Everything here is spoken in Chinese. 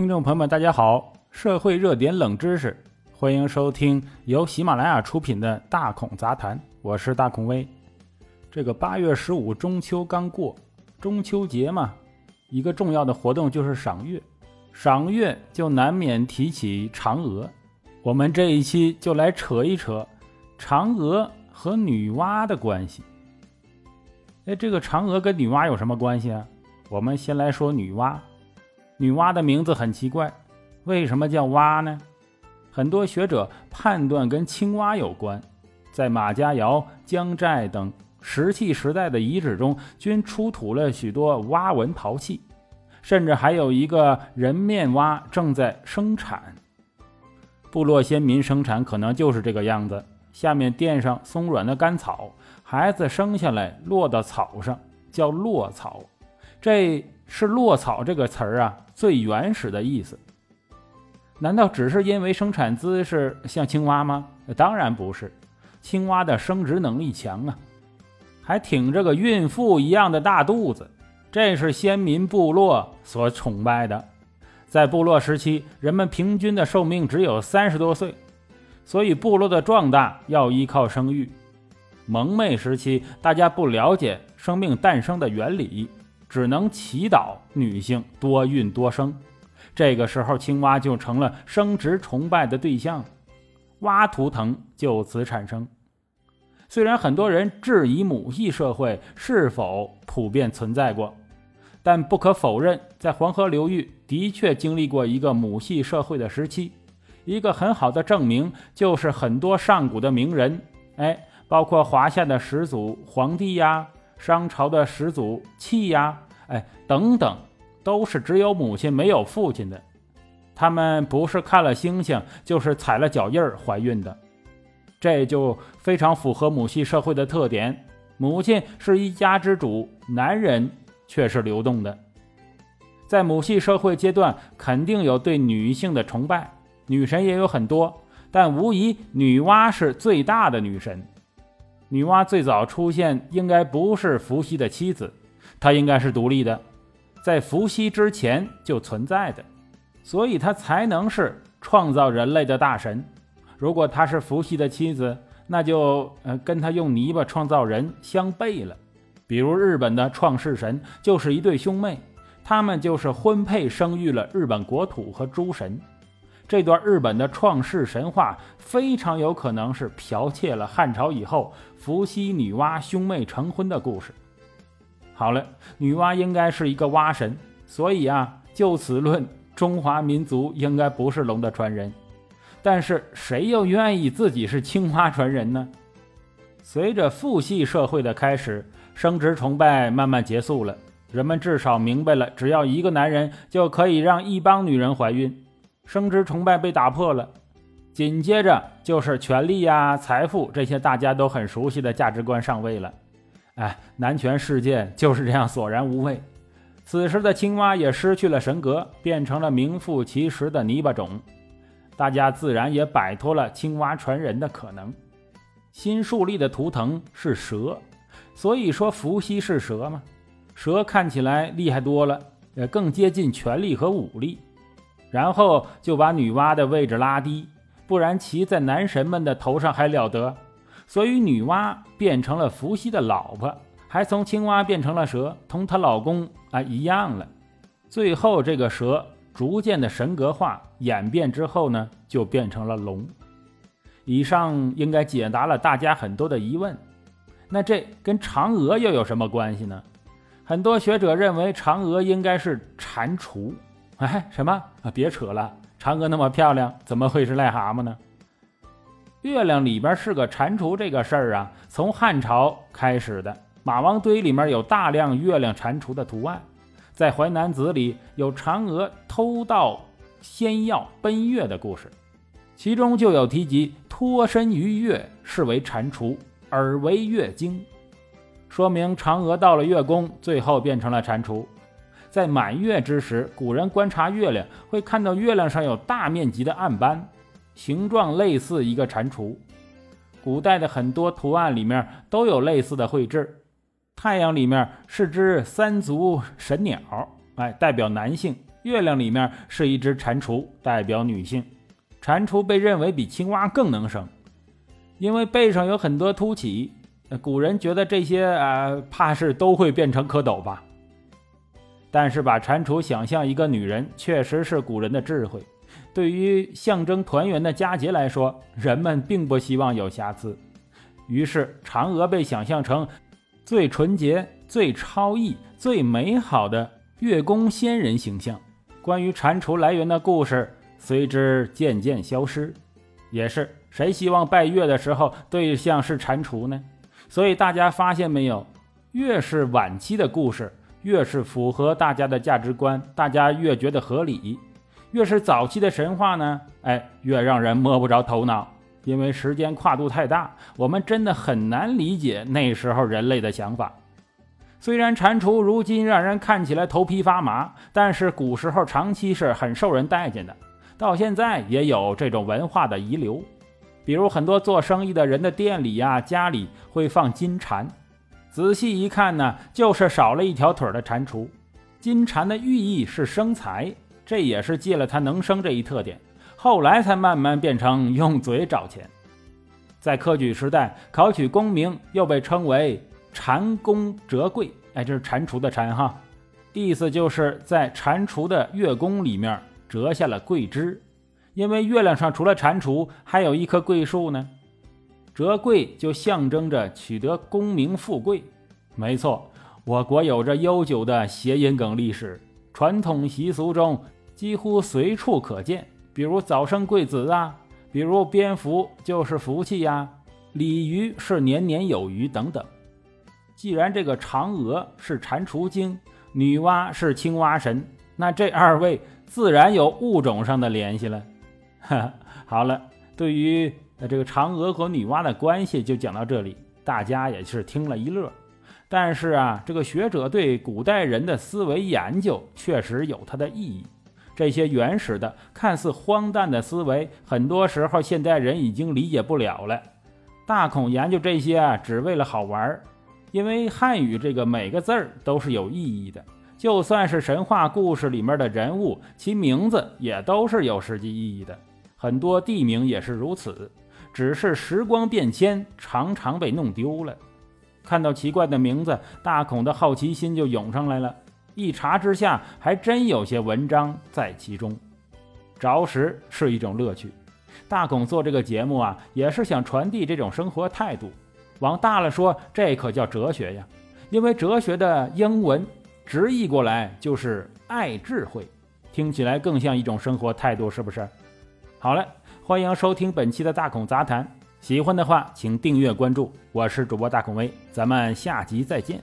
听众朋友们，大家好！社会热点冷知识，欢迎收听由喜马拉雅出品的《大孔杂谈》，我是大孔威。这个八月十五中秋刚过，中秋节嘛，一个重要的活动就是赏月，赏月就难免提起嫦娥。我们这一期就来扯一扯嫦娥和女娲的关系。哎，这个嫦娥跟女娲有什么关系啊？我们先来说女娲。女娲的名字很奇怪，为什么叫娲呢？很多学者判断跟青蛙有关，在马家窑、姜寨等石器时代的遗址中，均出土了许多蛙纹陶器，甚至还有一个人面蛙正在生产。部落先民生产可能就是这个样子：下面垫上松软的干草，孩子生下来落到草上，叫落草。这是“落草”这个词儿啊，最原始的意思。难道只是因为生产姿势像青蛙吗？当然不是，青蛙的生殖能力强啊，还挺着个孕妇一样的大肚子。这是先民部落所崇拜的。在部落时期，人们平均的寿命只有三十多岁，所以部落的壮大要依靠生育。蒙昧时期，大家不了解生命诞生的原理。只能祈祷女性多孕多生，这个时候青蛙就成了生殖崇拜的对象，蛙图腾就此产生。虽然很多人质疑母系社会是否普遍存在过，但不可否认，在黄河流域的确经历过一个母系社会的时期。一个很好的证明就是很多上古的名人，哎，包括华夏的始祖黄帝呀。商朝的始祖契呀，哎，等等，都是只有母亲没有父亲的。他们不是看了星星，就是踩了脚印儿怀孕的。这就非常符合母系社会的特点：母亲是一家之主，男人却是流动的。在母系社会阶段，肯定有对女性的崇拜，女神也有很多，但无疑女娲是最大的女神。女娲最早出现应该不是伏羲的妻子，她应该是独立的，在伏羲之前就存在的，所以她才能是创造人类的大神。如果她是伏羲的妻子，那就呃跟他用泥巴创造人相悖了。比如日本的创世神就是一对兄妹，他们就是婚配生育了日本国土和诸神。这段日本的创世神话非常有可能是剽窃了汉朝以后伏羲、女娲兄妹成婚的故事。好了，女娲应该是一个蛙神，所以啊，就此论，中华民族应该不是龙的传人。但是谁又愿意自己是青蛙传人呢？随着父系社会的开始，生殖崇拜慢慢结束了，人们至少明白了，只要一个男人就可以让一帮女人怀孕。生殖崇拜被打破了，紧接着就是权力呀、财富这些大家都很熟悉的价值观上位了。哎，男权世界就是这样索然无味。此时的青蛙也失去了神格，变成了名副其实的泥巴种，大家自然也摆脱了青蛙传人的可能。新树立的图腾是蛇，所以说伏羲是蛇吗？蛇看起来厉害多了，也更接近权力和武力。然后就把女娲的位置拉低，不然骑在男神们的头上还了得。所以女娲变成了伏羲的老婆，还从青蛙变成了蛇，同她老公啊一样了。最后这个蛇逐渐的神格化演变之后呢，就变成了龙。以上应该解答了大家很多的疑问。那这跟嫦娥又有什么关系呢？很多学者认为嫦娥应该是蟾蜍。哎，什么啊？别扯了！嫦娥那么漂亮，怎么会是癞蛤蟆呢？月亮里边是个蟾蜍，这个事儿啊，从汉朝开始的。马王堆里面有大量月亮蟾蜍的图案，在《淮南子》里有嫦娥偷盗仙药奔月的故事，其中就有提及脱身于月，是为蟾蜍，而为月经，说明嫦娥到了月宫，最后变成了蟾蜍。在满月之时，古人观察月亮，会看到月亮上有大面积的暗斑，形状类似一个蟾蜍。古代的很多图案里面都有类似的绘制。太阳里面是只三足神鸟，哎，代表男性；月亮里面是一只蟾蜍，代表女性。蟾蜍被认为比青蛙更能生，因为背上有很多凸起。古人觉得这些啊，怕是都会变成蝌蚪吧。但是把蟾蜍想象一个女人，确实是古人的智慧。对于象征团圆的佳节来说，人们并不希望有瑕疵，于是嫦娥被想象成最纯洁、最超逸、最美好的月宫仙人形象。关于蟾蜍来源的故事随之渐渐消失。也是谁希望拜月的时候对象是蟾蜍呢？所以大家发现没有，越是晚期的故事，越是符合大家的价值观，大家越觉得合理；越是早期的神话呢，哎，越让人摸不着头脑，因为时间跨度太大，我们真的很难理解那时候人类的想法。虽然蟾蜍如今让人看起来头皮发麻，但是古时候长期是很受人待见的，到现在也有这种文化的遗留。比如很多做生意的人的店里呀、家里会放金蟾，仔细一看呢，就是少了一条腿的蟾蜍。金蟾的寓意是生财，这也是借了它能生这一特点，后来才慢慢变成用嘴找钱。在科举时代考取功名，又被称为蟾宫折桂，哎，这是蟾蜍的蟾哈，意思就是在蟾蜍的月宫里面折下了桂枝。因为月亮上除了蟾蜍，还有一棵桂树呢，折桂就象征着取得功名富贵。没错，我国有着悠久的谐音梗历史，传统习俗中几乎随处可见。比如早生贵子啊，比如蝙蝠就是福气呀，鲤鱼是年年有余等等。既然这个嫦娥是蟾蜍精，女娲是青蛙神，那这二位自然有物种上的联系了。好了，对于那这个嫦娥和女娲的关系就讲到这里，大家也是听了一乐。但是啊，这个学者对古代人的思维研究确实有它的意义。这些原始的、看似荒诞的思维，很多时候现代人已经理解不了了。大孔研究这些啊，只为了好玩儿因为汉语这个每个字儿都是有意义的。就算是神话故事里面的人物，其名字也都是有实际意义的。很多地名也是如此，只是时光变迁，常常被弄丢了。看到奇怪的名字，大孔的好奇心就涌上来了。一查之下，还真有些文章在其中。着实是一种乐趣。大孔做这个节目啊，也是想传递这种生活态度。往大了说，这可叫哲学呀。因为哲学的英文直译过来就是爱智慧，听起来更像一种生活态度，是不是？好了，欢迎收听本期的大孔杂谈。喜欢的话，请订阅关注。我是主播大孔威，咱们下集再见。